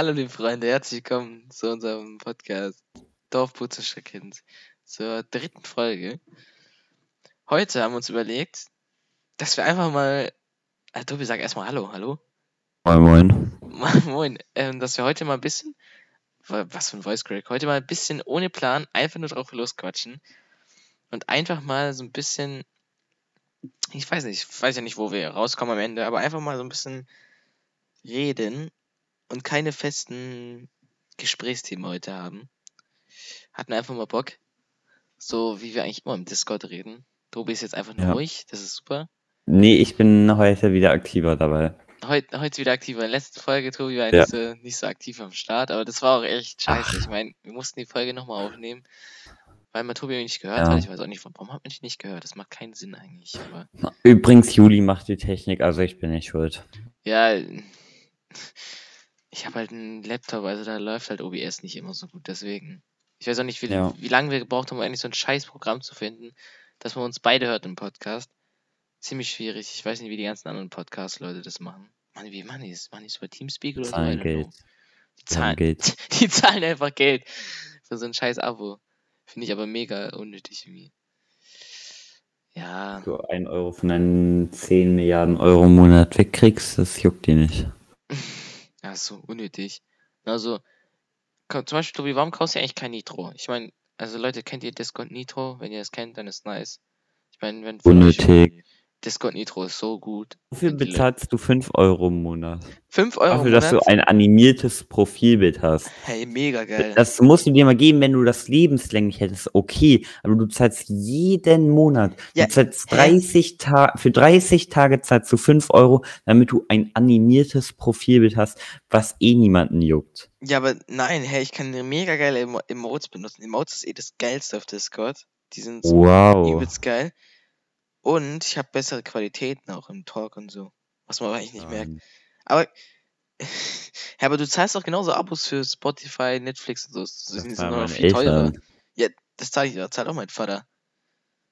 Hallo liebe Freunde, herzlich willkommen zu unserem Podcast Dorfputzer-Kind zur dritten Folge. Heute haben wir uns überlegt, dass wir einfach mal, äh, Tobi, sag erstmal Hallo, hallo. Moin, moin. Moin, ähm, dass wir heute mal ein bisschen, wa- was für ein Voice Crack, heute mal ein bisschen ohne Plan einfach nur drauf losquatschen und einfach mal so ein bisschen, ich weiß nicht, ich weiß ja nicht, wo wir rauskommen am Ende, aber einfach mal so ein bisschen reden und keine festen Gesprächsthemen heute haben. Hatten einfach mal Bock. So wie wir eigentlich immer im Discord reden. Tobi ist jetzt einfach nur Ja. ruhig, das ist super. Nee, ich bin heute wieder aktiver dabei. Heute, heute wieder aktiver. In der letzten Folge, Tobi war Ja. nicht, so, nicht so aktiv am Start, aber das war auch echt scheiße. Ich meine, wir mussten die Folge nochmal aufnehmen, weil man Tobi nicht gehört Ja. hat. Ich weiß auch nicht, warum hat man dich nicht gehört? Das macht keinen Sinn eigentlich. Aber Übrigens, Juli macht die Technik, also ich bin nicht schuld. ja, ich habe halt einen Laptop, also da läuft halt OBS nicht immer so gut, deswegen. Ich weiß auch nicht, wie, Ja. wie lange wir gebraucht haben, um eigentlich so ein scheiß Programm zu finden, dass man uns beide hört im Podcast. Ziemlich schwierig. Ich weiß nicht, wie die ganzen anderen Podcast-Leute das machen. Mann, wie machen die das? Machen die es über Teamspeak oder so? Zahlen don't Geld. Die Zahlen Geld. die zahlen einfach Geld für so ein scheiß Abo. Finde ich aber mega unnötig irgendwie. Ja, Du 1 Euro von deinen 10 Milliarden Euro im Monat wegkriegst, das juckt dir nicht. Ja, ist so unnötig. Also, zum Beispiel, Tobi, warum kaufst du eigentlich kein Nitro? Ich meine, also Leute, kennt ihr Discord Nitro? Wenn ihr das kennt, dann ist nice. Ich meine, wenn Unnötig. Discord Nitro ist so gut. Wofür bezahlst du 5 Euro im Monat? 5 Euro Dafür, im dass du Monat? ein animiertes Profilbild hast. Hey, mega geil. Das musst du dir mal geben, wenn du das lebenslänglich hättest, okay. Aber du zahlst jeden Monat. Ja, du zahlst hä? 30 Tage, für 30 Tage zahlst du 5 Euro, damit du ein animiertes Profilbild hast, was eh niemanden juckt. Ja, aber nein, hey, ich kann mega geile Emo Emotes benutzen. Emotes ist eh das geilste auf Discord. Die sind so Wow. übelst geil. Und ich habe bessere Qualitäten auch im Talk und so. Was man aber eigentlich nicht merkt. Ähm, Aber, ja, aber du zahlst doch genauso Abos für Spotify, Netflix und so. Das Das sind noch viel teurer. Ja, das zahle ich, das zahlt auch mein Vater.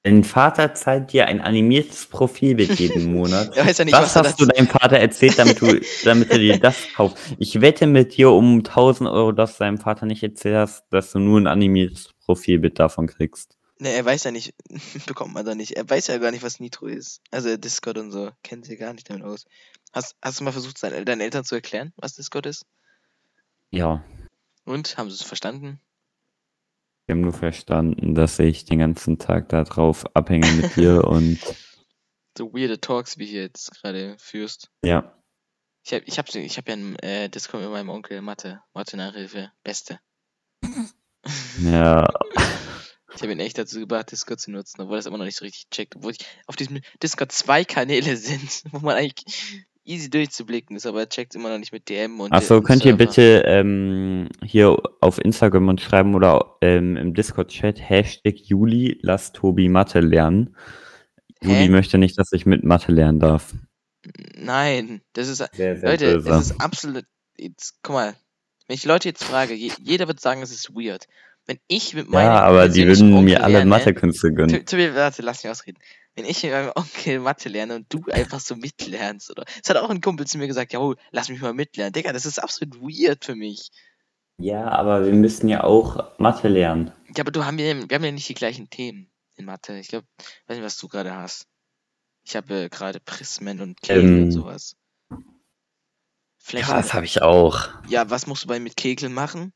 Dein Vater zahlt dir ein animiertes Profilbild jeden Monat. Ja nicht, Was was hast du deinem Vater erzählt, damit, du, damit er dir das kauft? Ich wette mit dir um 1000 Euro, dass du deinem Vater nicht erzählt hast, dass du nur ein animiertes Profilbild davon kriegst. Ne, er weiß ja nicht, bekommt man da nicht. Er weiß ja gar nicht, was Nitro ist. Also Discord und so. Kennt sich gar nicht damit aus. Hast, hast du mal versucht, deinen Eltern zu erklären, was Discord ist? Ja, Und? Haben sie es verstanden? wir haben nur verstanden, dass ich den ganzen Tag da drauf abhänge mit dir und So weirde Talks, wie hier jetzt gerade führst. ja. Ich hab, ich hab, ich hab ja ein äh, Discord mit meinem Onkel Mathe. Mathe-Nachhilfe. Beste. Ja, Ich habe ihn echt dazu gebracht, Discord zu nutzen, obwohl er das immer noch nicht so richtig checkt. Obwohl ich auf diesem Discord zwei Kanäle sind, wo man eigentlich easy durchzublicken ist, aber er checkt immer noch nicht mit DM und. Achso, könnt ihr Server. bitte ähm, hier auf Instagram und schreiben oder ähm, im Discord-Chat Hashtag Juli, lass Tobi Mathe lernen. Hä? Juli möchte nicht, dass ich mit Mathe lernen darf. Nein, das ist. Sehr, sehr Leute, böse. es ist absolut. Jetzt, guck mal, wenn ich Leute jetzt frage, je, jeder wird sagen, es ist weird. Wenn ich mit meinem. ja, aber die würden Onkel mir alle lerne- Mathekünste gönnen. Tu- Tobi, warte, lass mich ausreden. Wenn ich mit meinem Onkel Mathe lerne und du einfach so mitlernst, oder? Es hat auch ein Kumpel zu mir gesagt, ja, lass mich mal mitlernen. Digga, das ist absolut weird für mich. Ja, aber wir müssen ja auch Mathe lernen. Ja, aber du haben ja, wir haben ja nicht die gleichen Themen in Mathe. Ich glaube, weiß nicht, was du gerade hast. Ich habe äh, gerade Prismen und Kegel und Ähm. sowas. Flächen. Ja, das habe ich auch. Ja, was musst du bei mit Kegeln machen?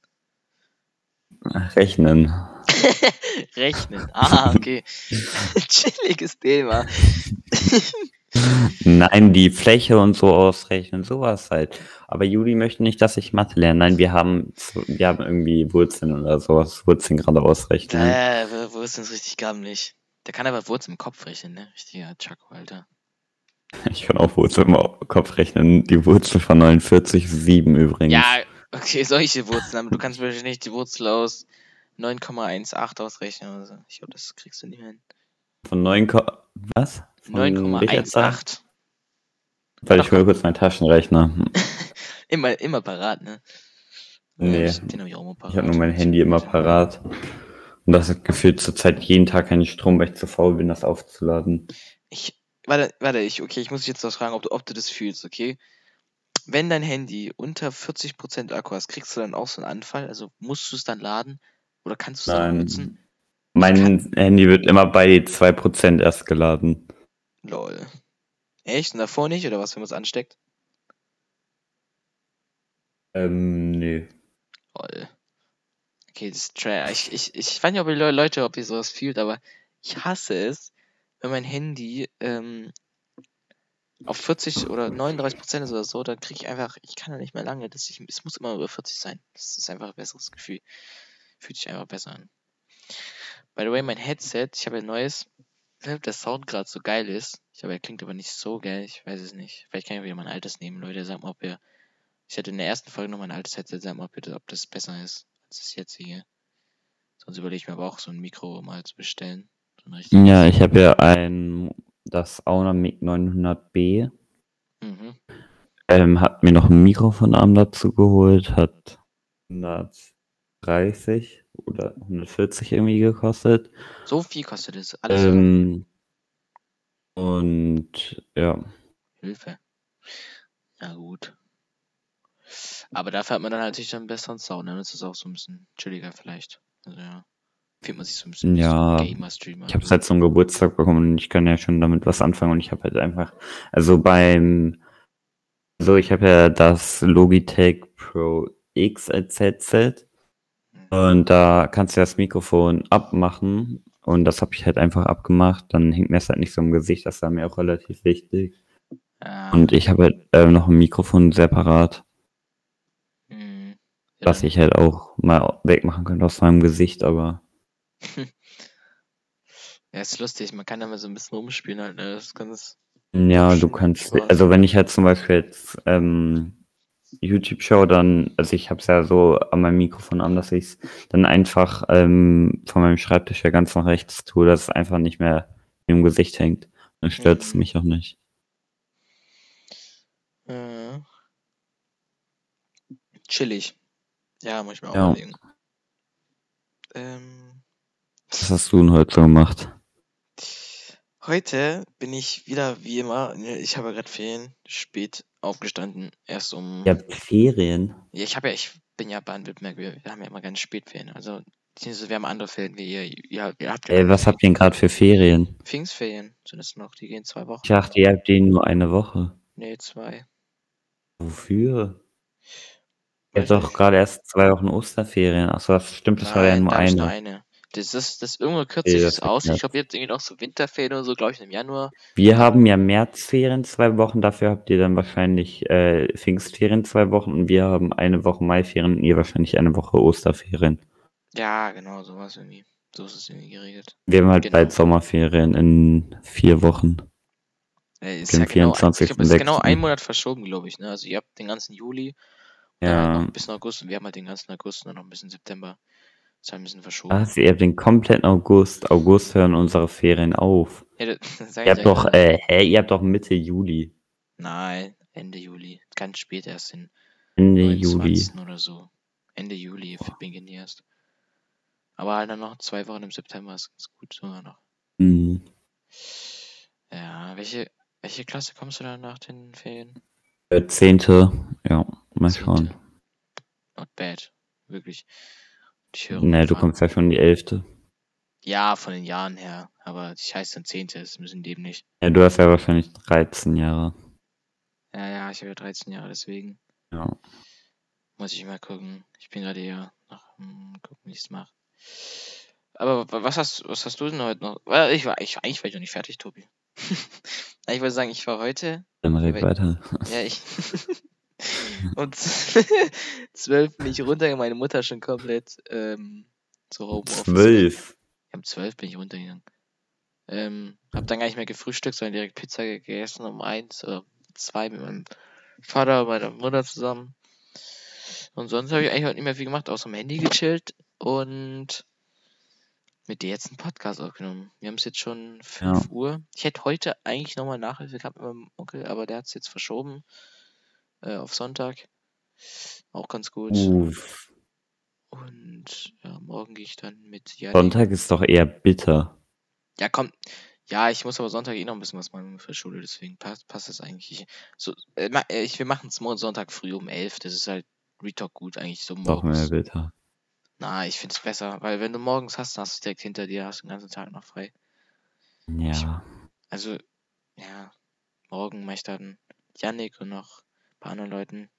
Rechnen. Rechnen. Ah, okay. Chilliges Thema. Nein, die Fläche und so ausrechnen, sowas halt. Aber Juli möchte nicht, dass ich Mathe lerne. Nein, wir haben, wir haben irgendwie Wurzeln oder sowas. Wurzeln gerade ausrechnen. Äh, wo ist richtig gammelig? Der kann aber Wurzeln im Kopf rechnen, ne? Richtiger Chaco, Alter. Ich kann auch Wurzeln im Kopf rechnen. Die Wurzel von 49 ist 7 übrigens. Ja, okay, solche Wurzeln, aber du kannst wahrscheinlich nicht die Wurzel aus 9,18 ausrechnen oder so. Ich glaube, das kriegst du nicht hin. Von 9, Ko- was? Von welcher Zahl? 9,18. Weil ich hole kurz meinen Taschenrechner. Immer, immer parat, ne? Nee. Den hab ich auch immer parat. Ich habe nur mein Handy immer parat. Und das gefühlt zurzeit jeden Tag keinen Strom, weil ich zu faul bin, das aufzuladen. Ich, warte, warte, ich, okay, ich muss dich jetzt was fragen, ob du, ob du das fühlst, okay? Wenn dein Handy unter 40% Akku hast, kriegst du dann auch so einen Anfall? Also musst du es dann laden oder kannst du es dann nutzen? Mein Handy wird immer bei 2% erst geladen. Lol. Echt? Und davor nicht? Oder was, wenn man es ansteckt? Ähm, nee. Lol. Okay, das ist trash. Ich, ich, ich weiß nicht, ob ihr Le- Leute, ob ihr sowas fühlt, aber ich hasse es, wenn mein Handy ähm, auf 40 oder 39 Prozent ist oder so, dann kriege ich einfach, ich kann ja nicht mehr lange, das ich, es muss immer über 40 sein. Das ist einfach ein besseres Gefühl. Fühlt sich einfach besser an. By the way, mein Headset, ich habe ein neues, ob der Sound gerade so geil ist. Ich glaube, er klingt aber nicht so geil, ich weiß es nicht. Vielleicht kann ich wieder mein altes nehmen, Leute. Sagt mal, ob ihr, ich hatte in der ersten Folge noch mein altes Headset, sagt mal bitte, ob das besser ist als das jetzige. Sonst überlege ich mir aber auch so ein Mikro mal zu bestellen. So. Ja, ich habe ja ein, das Auna MiG 900B. Mhm. Ähm, hat mir noch ein Mikrofonarm dazu geholt, hat 130 oder 140 irgendwie gekostet. So viel kostet es. Alles. Ähm, und ja, Hilfe. Ja, gut. Aber dafür hat man dann halt sich dann einen besseren Sound. Dann ist es auch so ein bisschen chilliger vielleicht. Also ja. Fühlt man sich so ein bisschen Ja, so Gamer-Streamer. ich habe es halt zum Geburtstag bekommen und ich kann ja schon damit was anfangen und ich habe halt einfach, also beim, so ich habe ja das Logitech Pro X als Headset und da kannst du das Mikrofon abmachen und das habe ich halt einfach abgemacht, dann hängt mir das halt nicht so im Gesicht, das war mir auch relativ wichtig Ja, und ich habe halt äh, noch ein Mikrofon separat, hm. Ja, das dann- ich halt auch mal wegmachen könnte aus meinem Gesicht, aber ja, ist lustig. Man kann da mal so ein bisschen rumspielen halt. Ne? Das ganz. Ja, du kannst, krass. also wenn ich halt zum Beispiel jetzt ähm, YouTube schaue, dann, also ich habe es ja so an meinem Mikrofon an, dass ich es dann einfach ähm, von meinem Schreibtisch ja ganz nach rechts tue, dass es einfach nicht mehr im Gesicht hängt. Dann stört es Mhm. mich auch nicht. Äh, chillig. Ja, muss ich mir auch Ja. überlegen. Ähm, Was hast du denn heute so gemacht? heute bin ich wieder wie immer. Ich habe gerade Ferien, spät aufgestanden. Erst um. Habt Ferien. Ja, ich habe ja, ich bin ja Baden-Württemberg, wir, wir haben ja immer ganz Spätferien. Also, beziehungsweise wir haben andere Ferien wie ihr. Ihr, ihr habt ja Ey, was habt ihr denn gerade für Ferien? Pfingstferien sind es noch, die gehen zwei Wochen. Ich dachte, ihr habt den nur eine Woche. Nee, zwei. Wofür? Ihr habt doch gerade erst zwei Wochen Osterferien. Achso, das stimmt, das war ja Nein, nur eine. nur eine. Das ist, das irgendwo kürzt sich das das aus. Ich glaube, ihr habt irgendwie noch so Winterferien oder so, glaube ich, im Januar. Wir haben ja Märzferien zwei Wochen, dafür habt ihr dann wahrscheinlich äh, Pfingstferien zwei Wochen und wir haben eine Woche Maiferien und ihr wahrscheinlich eine Woche Osterferien. Ja, genau, sowas irgendwie. So ist es irgendwie geregelt. Wir haben halt Genau. bald Sommerferien in vier Wochen. Äh, ist ja genau, ein- ich 24.06.. glaube, es ist genau ein Monat verschoben, glaube ich. Ne? Also ihr habt den ganzen Juli, und dann noch Ja. ein bisschen August und wir haben halt den ganzen August und dann noch ein bisschen September. Ist halt ein bisschen verschoben. Was? Ihr habt den kompletten August. August hören unsere Ferien auf. Ja, das, das Ihr habt doch, äh, hä, ihr habt doch Mitte Juli. Nein, Ende Juli. Ganz spät erst in Ende Juli. 29. oder so. Ende Juli beginnen die erst. Aber halt dann noch zwei Wochen im September ist ganz gut sogar noch. Hm. Ja, welche, welche Klasse kommst du dann nach den Ferien? Äh, Zehnte. Ja, mal schauen. Not bad. Wirklich. Ich höre Ne, du kommst ja schon in die Elfte. Ja, von den Jahren her. Aber ich heiße dann Zehnte, ist ein bisschen dämlich. Ja, du hast ja wahrscheinlich 13 Jahre. Ja, ja, ich habe ja 13 Jahre, deswegen Ja. muss ich mal gucken. Ich bin gerade eher noch gucken, wie ich es mache. Aber wa- was hast, was hast du denn heute noch? Ich war, ich, eigentlich war ich noch nicht fertig, Tobi. ich wollte sagen, ich war heute Dann red weiter. Ja, ich. Und zwölf bin ich runtergegangen, meine Mutter schon komplett ähm, zu Homeoffice. Zwölf. Um zwölf bin ich runtergegangen. Ähm, hab dann gar nicht mehr gefrühstückt, sondern direkt Pizza gegessen um eins oder zwei mit meinem Vater und meiner Mutter zusammen. Und sonst habe ich eigentlich heute nicht mehr viel gemacht, außer am Handy gechillt und mit dir jetzt einen Podcast aufgenommen. Wir haben es jetzt schon 5 Uhr. Ich hätte heute eigentlich nochmal Nachhilfe gehabt mit meinem Onkel, aber der hat es jetzt verschoben äh, auf Sonntag. Auch ganz gut. Uff. Und ja, morgen gehe ich dann mit Janni. Sonntag ist doch eher bitter. Ja, komm. Ja, ich muss aber Sonntag eh noch ein bisschen was machen für Schule, deswegen passt, passt das eigentlich. So, äh, äh, ich, wir machen es Sonntag früh um 11. Das ist halt Retalk gut eigentlich so Doch mehr morgens. Bilder. Na, ich finde es besser, weil wenn du morgens hast, dann hast du direkt hinter dir, hast den ganzen Tag noch frei. Ja. Also, ja, morgen mache ich dann Yannick und noch paar anderen Leuten.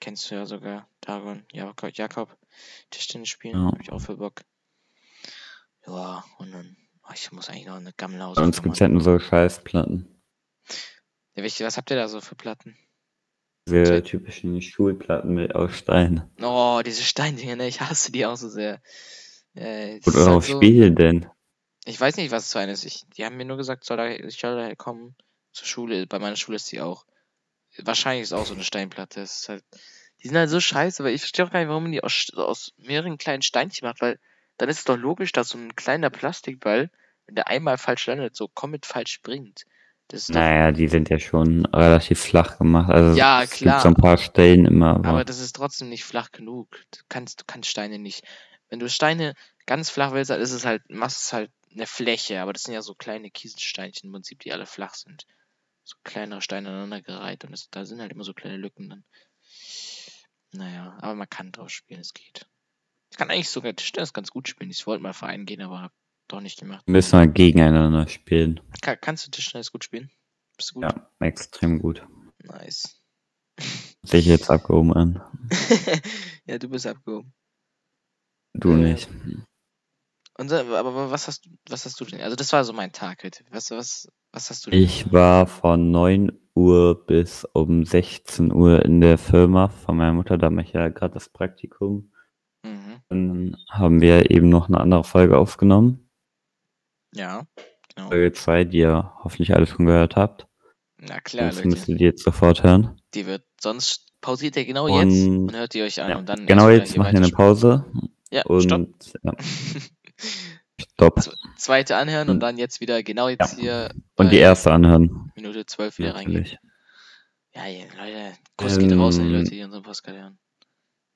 Kennst du ja sogar, Dagon, Jakob, Jakob Tischtennis spielen, Ja. hab ich auch für Bock. Ja, und dann, oh, ich muss eigentlich noch eine Bei uns Gammelhausaufgabe gibt's machen. halt nur so Scheißplatten. Ja, welche, was habt ihr da so für Platten? Diese typischen Schulplatten mit aus Stein. Oh, diese Steindinger, ne? Ich hasse die auch so sehr. Äh, ist halt darauf so, spielen denn? ich weiß nicht, was es für eine ist. Ich, die haben mir nur gesagt, soll da, ich soll da kommen zur Schule. Bei meiner Schule ist die auch. Wahrscheinlich ist auch so eine Steinplatte. Das ist halt, die sind halt so scheiße, weil ich verstehe auch gar nicht, warum man die aus, aus mehreren kleinen Steinchen macht, weil dann ist es doch logisch, dass so ein kleiner Plastikball, wenn der einmal falsch landet, so komplett falsch springt. Das ist doch, Naja, die sind ja schon relativ flach gemacht. Also Ja, es klar. gibt so ein paar Stellen immer, aber, aber das ist trotzdem nicht flach genug. Du kannst, du kannst Steine nicht. Wenn du Steine ganz flach willst, dann ist es halt, machst es halt eine Fläche, aber das sind ja so kleine Kieselsteinchen im Prinzip, die alle flach sind. So kleinere Steine aneinandergereiht und das, da sind halt immer so kleine Lücken dann. Naja, aber man kann drauf spielen, es geht. Ich kann eigentlich sogar Tischtennis ganz gut spielen. Ich wollte mal Verein gehen, aber hab doch nicht gemacht. müssen wir gegeneinander spielen. Ka kannst du Tischtennis gut spielen? Bist du gut? Ja, extrem gut. Nice. Sehe ich jetzt abgehoben an. ja, du bist abgehoben. Du Äh, nicht. Und, aber was hast du, was hast du denn? Also das war so mein Tag heute. Was, was, was hast du denn? Ich war von 9 Uhr bis um 16 Uhr in der Firma von meiner Mutter, da mache ich ja gerade das Praktikum. Mhm. Dann haben wir eben noch eine andere Folge aufgenommen. Ja, genau. Folge 2, die ihr hoffentlich alle schon gehört habt. Na klar, das Leute. müsst ihr jetzt sofort hören. Die wird, sonst pausiert ihr genau jetzt Und- und hört ihr euch an Ja, und dann genau jetzt machen wir eine. Pause. Ja, Und stopp. ja, stopp. Zweite anhören und Und- dann jetzt wieder genau jetzt hier Und die erste anhören. Minute 12 wieder reingehen. Natürlich. Ja, ja, Leute, Kuss geht raus an die Ähm, Leute, die unseren Podcast hören.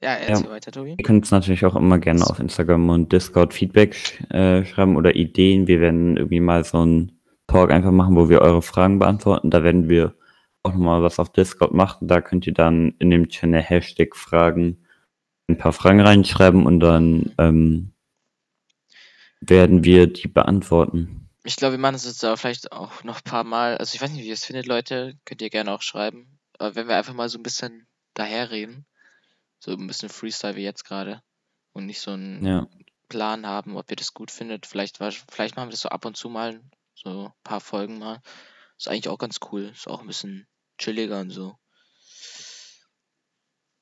Ja, erzähl weiter, Tobi. Ihr könnt uns natürlich auch immer gerne auf Instagram und Discord Feedback sch äh, schreiben oder Ideen. Wir werden irgendwie mal so einen Talk einfach machen, wo wir eure Fragen beantworten. Da werden wir auch nochmal was auf Discord machen. Da könnt ihr dann in dem Channel Hashtag Fragen ein paar Fragen reinschreiben und dann ähm, werden wir die beantworten. Ich glaube, wir machen es jetzt aber vielleicht auch noch ein paar Mal. Also ich weiß nicht, wie ihr es findet, Leute. Könnt ihr gerne auch schreiben. Aber wenn wir einfach mal so ein bisschen daherreden, so ein bisschen Freestyle wie jetzt gerade und nicht so einen Ja. Plan haben, ob ihr das gut findet. Vielleicht, vielleicht machen wir das so ab und zu mal, so ein paar Folgen mal. Ist eigentlich auch ganz cool. Ist auch ein bisschen chilliger und so.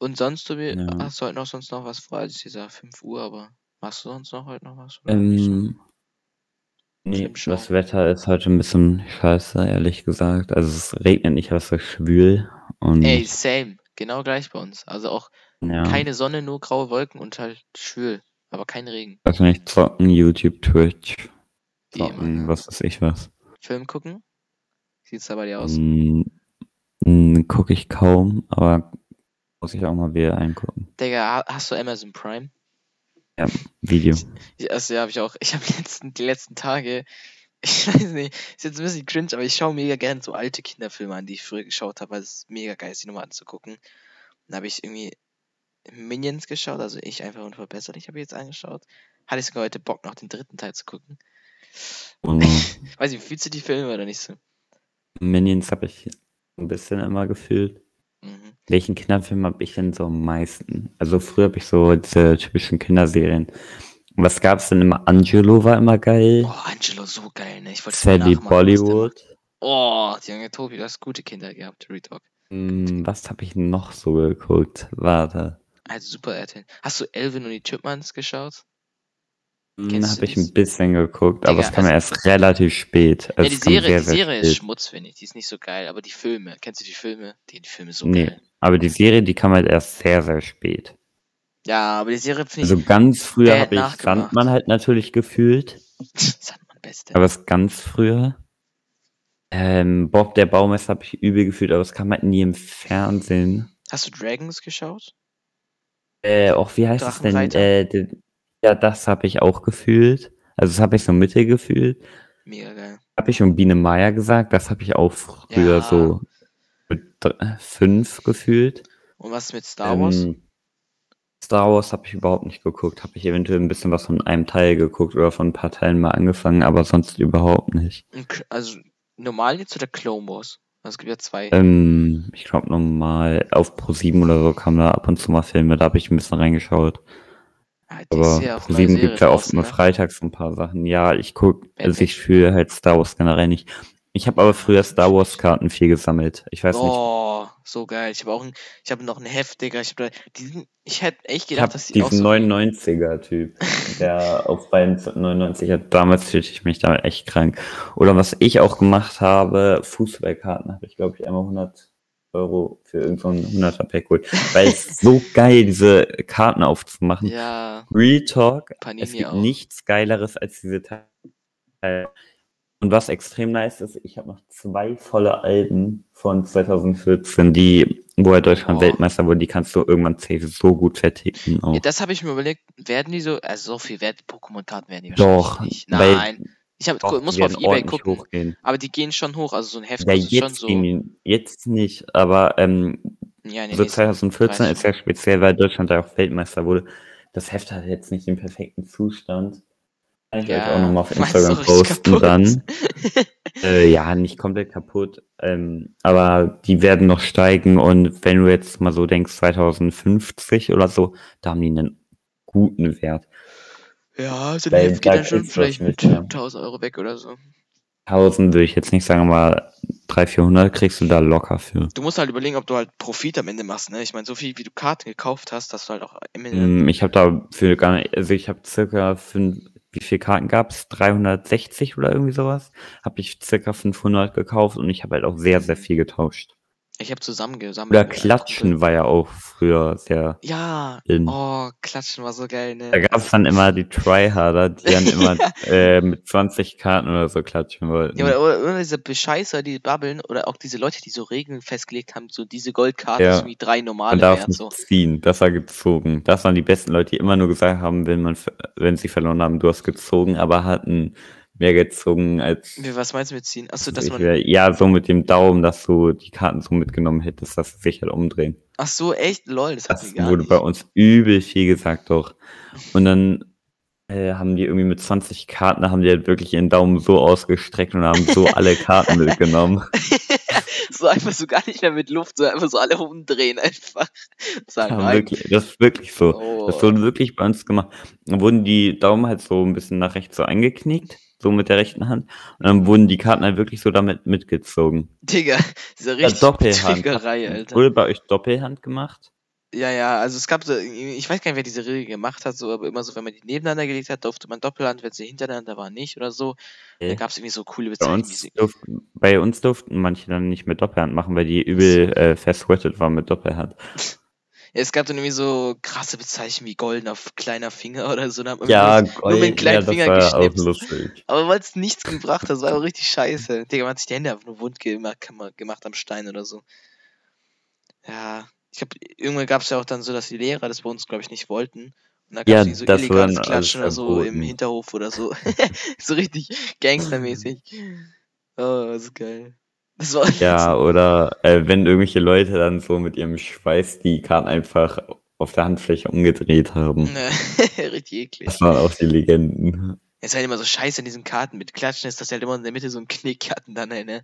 Und sonst, Tobi, Ja. hast du heute noch sonst noch was vor? Also ich sage 5 Uhr, aber machst du sonst noch heute noch was? nicht? Ähm, nee, das Wetter ist heute ein bisschen scheiße, ehrlich gesagt. Also es regnet nicht, aber es ist schwül. Und Ey, same. Genau gleich bei uns. Also auch ja, keine Sonne, nur graue Wolken und halt schwül. Aber kein Regen. wahrscheinlich zocken, YouTube, Twitch, zocken, was weiß ich was. Film gucken? Sieht's da bei dir aus? Mm, mm, Gucke ich kaum, aber muss ich auch mal wieder eingucken. Digga, ha- hast du Amazon Prime? Video. Ich, also, ja, habe ich auch. Ich habe letzten, die letzten Tage, ich weiß nicht, ist jetzt ein bisschen cringe, aber ich schaue mega gerne so alte Kinderfilme an, die ich früher geschaut habe, weil es ist mega geil ist, die nochmal anzugucken. Dann habe ich irgendwie Minions geschaut, also ich einfach unverbessert. Ich habe jetzt angeschaut. Hatte ich sogar heute Bock, noch den dritten Teil zu gucken. Und Weiß nicht, fühlst du die Filme oder nicht so? Minions habe ich ein bisschen immer gefühlt. Mhm. Welchen Kinderfilm habe ich denn so am meisten? Also früher habe ich so diese typischen Kinderserien. Was gab's denn immer? Angelo war immer geil. Oh, Angelo, so geil, ne? Ich wollte Sally Bollywood. Oh, Junge Tobi, du hast gute Kinder gehabt, Retalk. Hm, was habe ich noch so geguckt? Warte. Also super RTL. Hast du Elvin und die Chipmunks geschaut? Hm, habe ich ein bisschen geguckt, aber Digga, es kam ja erst relativ spät. Also ja, die Serie, die Serie ist. Schmutz, finde ich. Die ist nicht so geil, aber die Filme, kennst du die Filme? Die, die Filme so Nee, geil. aber die Serie, die kam halt erst sehr, sehr spät. Ja, aber die Serie finde ich. Also ganz früher habe ich. Sandmann halt natürlich gefühlt, Sandmann, Beste. aber es ganz früher. Ähm, Bob der Baumeister habe ich übel gefühlt, aber es kam halt nie im Fernsehen. Hast du Dragons geschaut? Äh, auch wie heißt es denn? Äh, ja, das habe ich auch gefühlt. Also das habe ich so Mitte gefühlt. Mega geil. Habe ich schon Biene Meier gesagt? Das habe ich auch früher Ja. so fünf gefühlt. Und was mit Star Wars? Ähm, Star Wars habe ich überhaupt nicht geguckt. Habe ich eventuell ein bisschen was von einem Teil geguckt oder von ein paar Teilen mal angefangen, aber sonst überhaupt nicht. Also normal jetzt oder Clone Wars? Also es gibt ja zwei. Ähm, ich glaube normal auf Pro7 oder so kamen da ab und zu mal Filme, da habe ich ein bisschen reingeschaut. Ah, Aber ja auch eine Pro7 neue gibt ja oft draußen, ne? freitags ein paar Sachen. Ja, ich guck, also ich fühle halt Star Wars generell nicht. Ich habe aber früher Star Wars Karten viel gesammelt. Ich weiß nicht. Oh, so geil. Ich habe auch ein, ich habe noch einen Heftiger. Ich habe da, diesen, ich hätte echt Ich gedacht, habe dass die auch diesen so 99er Typ, der auf beiden 99 hat. Damals fühlte ich mich damit echt krank. Oder was ich auch gemacht habe, Fußballkarten habe ich glaube ich einmal 100 Euro für irgendein 100er Pack geholt. Weil es so geil, diese Karten aufzumachen. Ja, Real Talk, es Panini gibt auch. nichts Geileres als diese Teile. Und was extrem nice ist, ich habe noch zwei volle Alben von 2014, die, wo er Deutschland Boah. Weltmeister wurde, die kannst du irgendwann safe so gut verticken. Ja, das habe ich mir überlegt. Werden die so, also so viel wert Pokémon-Karten werden die Doch, wahrscheinlich nicht. Nein. Ich habe, Doch, muss mal auf Ebay gucken. hochgehen. Aber die gehen schon hoch. Also so ein Heft Ja, schon jetzt, so. gehen die, jetzt nicht, aber ähm, Ja, so nee, 2014 30. ist ja speziell, weil Deutschland da auch Weltmeister wurde. Das Heft hat jetzt nicht den perfekten Zustand. Kann ich euch Ja, auch nochmal auf Instagram posten dann. Äh, ja, nicht komplett kaputt. Ähm, aber die werden noch steigen und wenn du jetzt mal so denkst, 2050 oder so, da haben die einen guten Wert. Ja, so ein Weil geht da dann schon vielleicht mit mit, ja. 1000 Euro weg oder so. 1000 würde ich jetzt nicht sagen, aber 300, 400 kriegst du da locker für. Du musst halt überlegen, ob du halt Profit am Ende machst, ne? Ich meine, so viel wie du Karten gekauft hast, dass du halt auch am Ende. Mm, Ich habe da für gar nicht, also ich habe circa fünf, wie viele Karten gab's? 360 oder irgendwie sowas? Habe ich circa 500 gekauft und ich habe halt auch sehr, sehr viel getauscht. Ich habe zusammengesammelt. Oder Klatschen war ja auch früher sehr Ja. in. Oh, Klatschen war so geil, ne? Da gab's dann immer die Tryharder, die dann immer äh, mit 20 Karten oder so klatschen wollten. Ja, oder, oder, diese Bescheißer, die babbeln, oder auch diese Leute, die so Regeln festgelegt haben, so diese Goldkarte Ja. ist wie drei Man normale darf wert, nicht so. ziehen, das war gezogen. Das waren die besten Leute, die immer nur gesagt haben, wenn man, wenn sie verloren haben, du hast gezogen, aber hatten mehr gezogen als Wie, was meinst du mit ziehen? Achso, dass man. wär, ja, so mit dem Daumen, dass du die Karten so mitgenommen hättest, dass sie sich halt umdrehen. Ach so, echt? Lol, das hat Das wurde nicht. bei uns übel viel gesagt, doch. Und dann äh, haben die irgendwie mit 20 Karten, da haben die halt wirklich ihren Daumen so ausgestreckt und haben so alle Karten mitgenommen. so einfach so gar nicht mehr mit Luft, so einfach so alle umdrehen einfach. Sagen, Ja, wirklich, das ist wirklich so. Oh. Das wurde wirklich bei uns gemacht. Dann wurden die Daumen halt so ein bisschen nach rechts so eingeknickt, so mit der rechten Hand. Und dann wurden die Karten halt wirklich so damit mitgezogen. Digga, diese Ja, richtig Doppelhand. Alter. Wurde bei euch Doppelhand gemacht? Ja, ja, also es gab so, ich weiß gar nicht, wer diese Regel gemacht hat, so, aber immer so, wenn man die nebeneinander gelegt hat, durfte man Doppelhand, wenn sie hintereinander war, nicht oder so. Okay. Da gab es irgendwie so coole Bei Bezeichnungen. durften, bei uns durften manche dann nicht mit Doppelhand machen, weil die übel äh, versweatet waren mit Doppelhand. Es gab dann irgendwie so krasse Bezeichnungen wie goldener f- kleiner Finger oder so. Da Ja, nur, nur mit dem kleinen ja, das Finger war auch geschnipst. lustig. Aber weil es nichts gebracht hat, das war aber richtig scheiße. Digga, man hat sich die Hände einfach nur wund gemacht, gemacht am Stein oder so. Ja, ich glaube, irgendwann gab es ja auch dann so, dass die Lehrer das bei uns, glaube ich, nicht wollten. Und dann gab Ja, es so das illegales war dann Klatschen oder so im. Hinterhof oder so. so richtig gangstermäßig. Oh, das ist geil. Das war Ja, oder äh, wenn irgendwelche Leute dann so mit ihrem Schweiß die Karten einfach auf der Handfläche umgedreht haben. richtig eklig. Das waren auch die Legenden. Es ist halt immer so scheiße in diesen Karten mit Klatschen, ist das halt immer in der Mitte so ein Knick hatten dann, ne?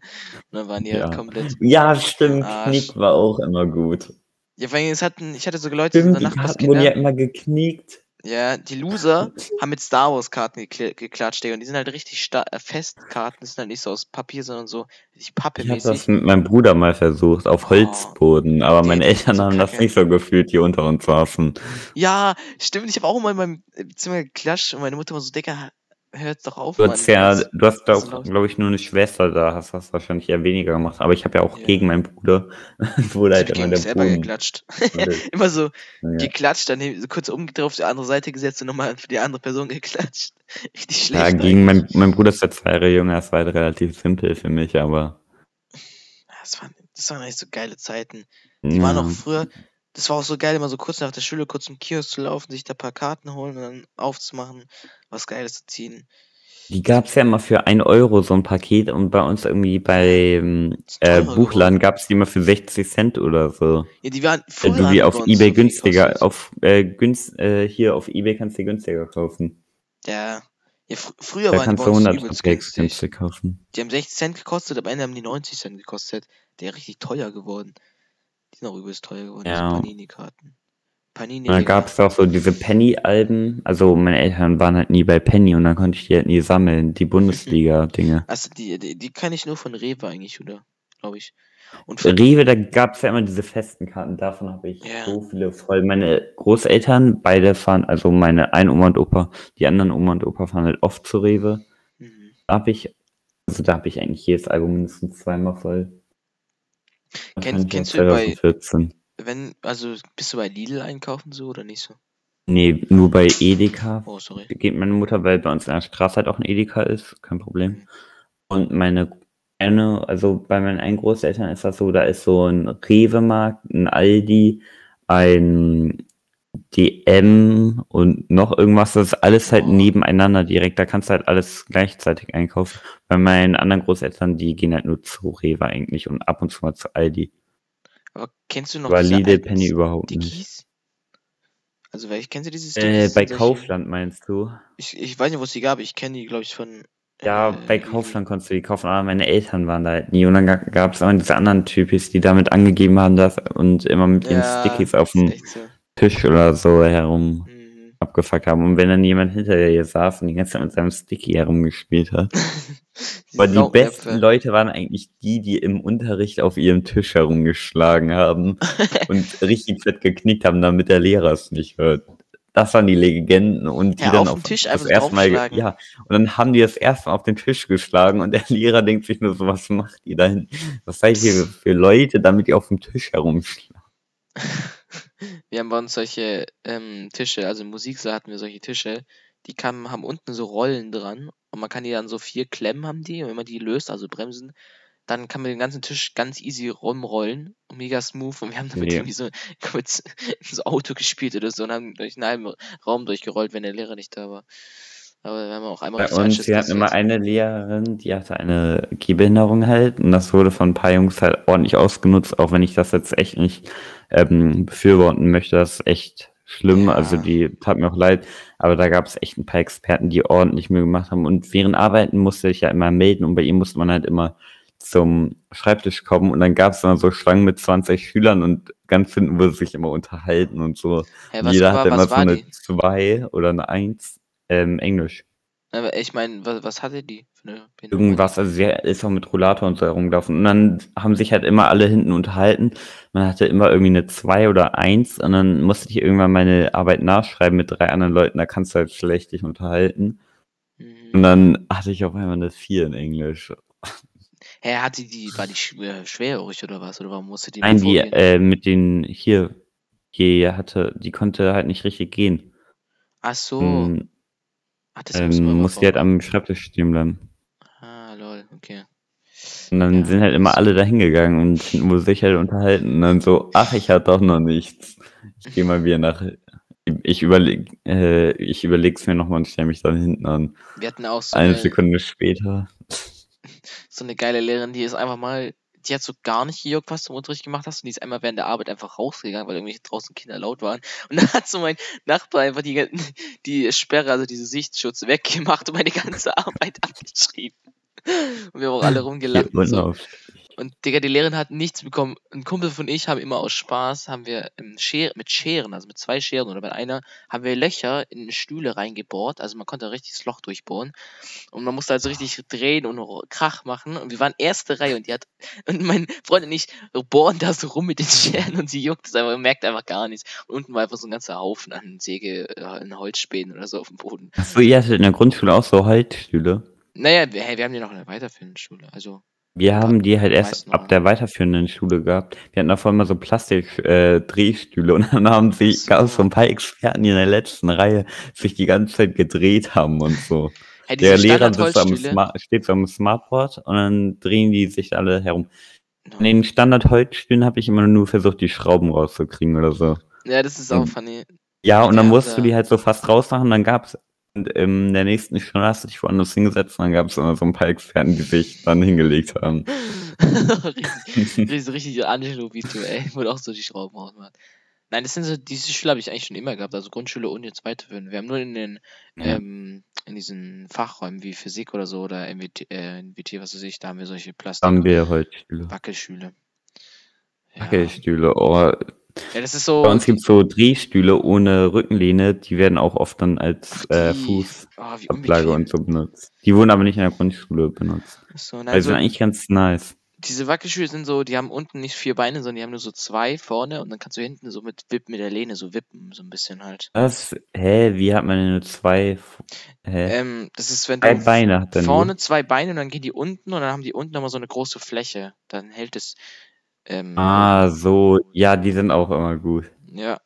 Und dann waren die Ja. halt komplett. Ja, stimmt. Knick war auch immer gut. Ja, vor allem, es hatten, ich hatte sogar Leute, Stimmt, so die Karten wurden ja immer geknickt. Ja, die Loser haben mit Star Wars Karten gekl geklatscht, Digga. Und die sind halt richtig äh, fest Karten. Das sind halt nicht so aus Papier, sondern so richtig Ich habe pappemäßig. das mit meinem Bruder mal versucht, auf Oh. Holzboden, aber Nee, meine Eltern so haben das nicht so gefühlt, die unter uns saßen. Ja, stimmt. Ich habe auch immer in meinem Zimmer geklatscht und meine Mutter war so, Digga, hört doch auf, Du hast ja, du hast ist auch, glaube ich, nur eine Schwester da, hast das wahrscheinlich eher weniger gemacht. Aber ich habe ja auch Ja. gegen meinen Bruder, wurde Ich halt immer der selber Boden. geklatscht. immer so Ja. geklatscht, dann so kurz umgedreht auf die andere Seite gesetzt und nochmal für die andere Person geklatscht. Richtig schlecht. Ja, gegen mein, mein Bruder ist ja zwei Jahre jünger, das war halt relativ simpel für mich, aber. Ja, Das waren, das waren echt so geile Zeiten. Die waren auch früher, das war auch so geil, immer so kurz nach der Schule kurz zum Kiosk zu laufen, sich da ein paar Karten holen und dann aufzumachen, was Geiles zu ziehen. Die gab's ja immer für ein Euro so ein Paket und bei uns irgendwie bei Ist äh, Buchladen geworden. gab's die immer für 60 Cent oder so. Ja, die waren früher du haben die die auf bei eBay günstiger, auf äh, günst, äh, hier auf eBay kannst du die günstiger kaufen. Ja, ja fr früher Da waren die kannst bei du uns 100 übelst Packs günstig. kaufen. Die haben 60 Cent gekostet, am Ende haben die 90 Cent gekostet. Der richtig teuer geworden. Die sind auch übelst teuer geworden, diese Ja. Panini-Karten. Panini Und dann gab's auch so diese Penny-Alben. Also meine Eltern waren halt nie bei Penny und dann konnte ich die halt nie sammeln, die Bundesliga-Dinge. Also die, die, die kann ich nur von Rewe eigentlich, oder? Glaube ich. Und Rewe, da gab's ja immer diese festen Karten. Davon habe ich Ja. so viele voll. Meine Großeltern, beide fahren, also meine ein Oma und Opa, die anderen Oma und Opa fahren halt oft zu Rewe. mhm. Da habe ich, also da habe ich eigentlich jedes Album mindestens zweimal voll. Kennst- Wahrscheinlich kennst du bei- 2014. wenn, also bist du bei Lidl einkaufen so oder nicht so? Nee, nur bei Edeka Oh, sorry. geht meine Mutter, weil bei uns in der Straße halt auch ein Edeka ist, kein Problem. Und meine eine, also bei meinen einen Großeltern ist das so, da ist so ein Rewe-Markt, ein Aldi, ein DM und noch irgendwas, das ist alles halt Oh. nebeneinander direkt, da kannst du halt alles gleichzeitig einkaufen. Bei meinen anderen Großeltern, die gehen halt nur zu Rewe eigentlich und ab und zu mal zu Aldi. Aber kennst du noch alten Penny überhaupt nicht. Also, welche, kennst du diese Äh, Stickies? bei Solche- Kaufland meinst du? Ich, ich weiß nicht, wo es die gab. Ich kenne die, glaube ich, von. Ja, äh, bei. Kaufland konntest du die kaufen, aber meine Eltern waren da halt nie. Und dann gab es immer diese anderen Typis, die damit angegeben haben, dass und immer mit ihren Ja, Stickies auf dem so. Tisch oder so herum Mhm. Abgefuckt haben. Und wenn dann jemand hinter dir saß und die ganze Zeit mit seinem Sticky herumgespielt hat. Aber die besten Leute waren eigentlich die, die im Unterricht auf ihrem Tisch herumgeschlagen haben und richtig fett geknickt haben, damit der Lehrer es nicht hört. Das waren die Legenden und die Ja, dann auf dem Tisch das erste Mal, ja, und dann haben die das erste Mal auf den Tisch geschlagen und der Lehrer denkt sich nur so, was macht ihr da hin? Was seid ihr für Leute, damit ihr auf dem Tisch herumschlagen? Wir haben bei uns solche ähm, Tische, also im Musiksaal hatten wir solche Tische, die kamen, haben unten so Rollen dran und man kann die dann so vier Klemmen haben die und wenn man die löst, also Bremsen, dann kann man den ganzen Tisch ganz easy rumrollen und mega smooth und wir haben damit Ja. irgendwie so kurz so Auto gespielt oder so und haben durch einen halben Raum durchgerollt, wenn der Lehrer nicht da war. Aber wir haben auch einmal Bei uns, wir hatten immer eine Lehrerin, die hatte eine Gehbehinderung halt und das wurde von ein paar Jungs halt ordentlich ausgenutzt, auch wenn ich das jetzt echt nicht ähm, befürworten möchte, das ist echt schlimm, Ja. also die tat mir auch leid, aber da gab es echt ein paar Experten, die ordentlich Mühe gemacht haben und während Arbeiten musste ich ja immer melden und bei ihm musste man halt immer zum Schreibtisch kommen und dann gab es immer so Schlangen mit 20 Schülern und ganz hinten wurde sich immer unterhalten und so. Was Jeder war, hatte immer so eine die? 2 oder eine 1 ähm, Englisch. Aber ich meine, was, was hatte die für eine Behinderung? Irgendwas, also sie ist auch mit Rollator und so herumgelaufen. Und dann haben sich halt immer alle hinten unterhalten. Man hatte immer irgendwie eine 2 oder 1 und dann musste ich irgendwann meine Arbeit nachschreiben mit drei anderen Leuten. Da kannst du halt schlecht dich unterhalten. Und Mhm. dann hatte ich auf einmal eine 4 in Englisch. Hä, hatte die, war die schwer, schwerhörig oder was? Oder warum musste die Nein, die äh, mit den hier, die hatte, die konnte halt nicht richtig gehen. Ach so. Dann, Ach, das muss ähm, musste die halt am Schreibtisch stehen bleiben. Ah, lol, okay. Und dann Ja, sind halt immer alle da hingegangen und wurde sich halt unterhalten. Und dann so, ach, ich hatte doch noch nichts. Ich gehe mal wieder nach. Ich überleg, äh, ich überleg's mir nochmal und stelle mich dann hinten an. Wir hatten auch so Eine eine, Sekunde später. so eine geile Lehrerin, die ist einfach mal, die hat so gar nicht gejuckt, was du im Unterricht gemacht hast und die ist einmal während der Arbeit einfach rausgegangen, weil irgendwie draußen Kinder laut waren. Und dann hat so mein Nachbar einfach die, die Sperre, also diese Sichtschutz weggemacht und meine ganze Arbeit abgeschrieben. Und wir haben auch alle Hier rumgelacht und so. auf. Und Digga, die Lehrerin hat nichts bekommen. Ein Kumpel von ich haben immer aus Spaß, haben wir ähm, Scher mit Scheren, also mit zwei Scheren oder bei einer, haben wir Löcher in Stühle reingebohrt. Also man konnte richtig das Loch durchbohren. Und man musste also richtig drehen und Krach machen. Und wir waren erste Reihe und die hat, und mein Freund und ich bohren da so rum mit den Scheren und sie juckt es einfach, und merkt einfach gar nichts. Und unten war einfach so ein ganzer Haufen an Säge, äh, an Holzspänen oder so auf dem Boden. Achso, ihr hattet in der Grundschule auch so Holzstühle. Naja, wir, hey, wir haben die noch in der weiterführenden Schule. Also, Wir haben die halt erst ab der weiterführenden Schule gehabt. Wir hatten davor immer so Plastik-Drehstühle und dann haben sich, gab es so ein paar Experten, die in der letzten Reihe sich die ganze Zeit gedreht haben und so. hey, Der Lehrer sitzt am. Smart, steht so am Smartboard und dann drehen die sich alle herum. An den Standard-Holzstühlen habe ich immer nur versucht, die Schrauben rauszukriegen oder so. Ja, das ist auch funny. Ja, und dann musst du die halt so fast rausmachen. Dann gab's Und in der nächsten Stunde hast du dich woanders hingesetzt und dann gab es immer so ein paar Experten, die sich dann hingelegt haben. richtig, richtig, richtig Angelo Vito, ey, wo auch so die Schrauben rausmacht. Nein, das sind so, diese Schüler habe ich eigentlich schon immer gehabt, also Grundschule und jetzt weiterführen. Wir haben nur in den, Ja. ähm, in diesen Fachräumen wie Physik oder so oder MWT, äh, NWT, was weiß ich, da haben wir solche Plastik- haben wir heute Stühle. Wackelstühle. Ja. Wackelstühle. Oh, ja, das ist so. bei uns gibt es so Drehstühle ohne Rückenlehne, die werden auch oft dann als äh, Fußablage Oh, wie unbequem. und so benutzt. Die wurden aber nicht in der Grundschule benutzt. So, nein, Also so, eigentlich ganz nice. diese Wackelstühle sind so, die haben unten nicht vier Beine, sondern die haben nur so zwei vorne und dann kannst du hinten so mit Wippen mit der Lehne so wippen, so ein bisschen halt. Was? Hä? Wie hat man denn nur zwei? Hä? Ähm, das ist, wenn Zwei du Beine hat nur. vorne zwei Beine und dann gehen die unten und dann haben die unten nochmal so eine große Fläche. Dann hält es. Ähm, Ah, so. Ja, die sind auch immer gut. Ja,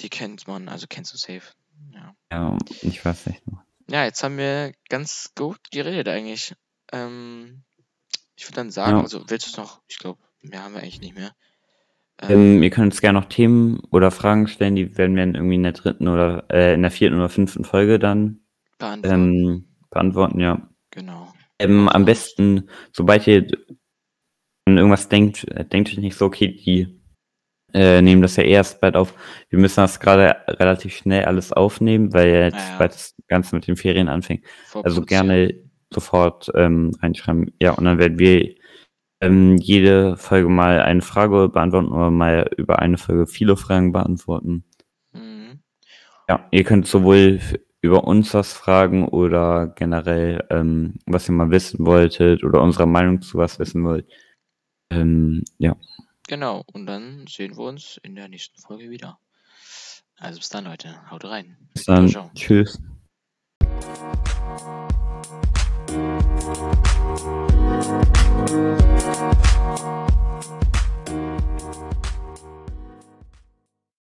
die kennt man, also kennst du safe. Ja. Ja, ich weiß nicht noch. ja, jetzt haben wir ganz gut geredet eigentlich. Ähm, ich würde dann sagen, Ja. also willst du es noch? Ich glaube, mehr haben wir eigentlich nicht mehr. Ähm, ihr könnt uns gerne noch Themen oder Fragen stellen, die werden wir dann irgendwie in der dritten oder äh, in der vierten oder fünften Folge dann beantworten. ähm, beantworten, ja. genau. Ähm, am besten, sobald ihr an irgendwas denkt, äh, denkt euch nicht so, okay, die äh, nehmen das ja erst bald auf. Wir müssen das gerade relativ schnell alles aufnehmen, weil ja jetzt Ja, ja. bald das Ganze mit den Ferien anfängt. Also Vorproduzieren. gerne sofort ähm, reinschreiben. Ja, und dann werden wir ähm, jede Folge mal eine Frage beantworten oder mal über eine Folge viele Fragen beantworten. Mhm. Ja, ihr könnt sowohl über uns was fragen oder generell, ähm, was ihr mal wissen wolltet oder unsere Meinung zu was wissen wollt. Ähm, ja, Genau, und dann sehen wir uns in der nächsten Folge wieder. Also bis dann, Leute. Haut rein. bis dann. Ciao, ciao. Tschüss. Thank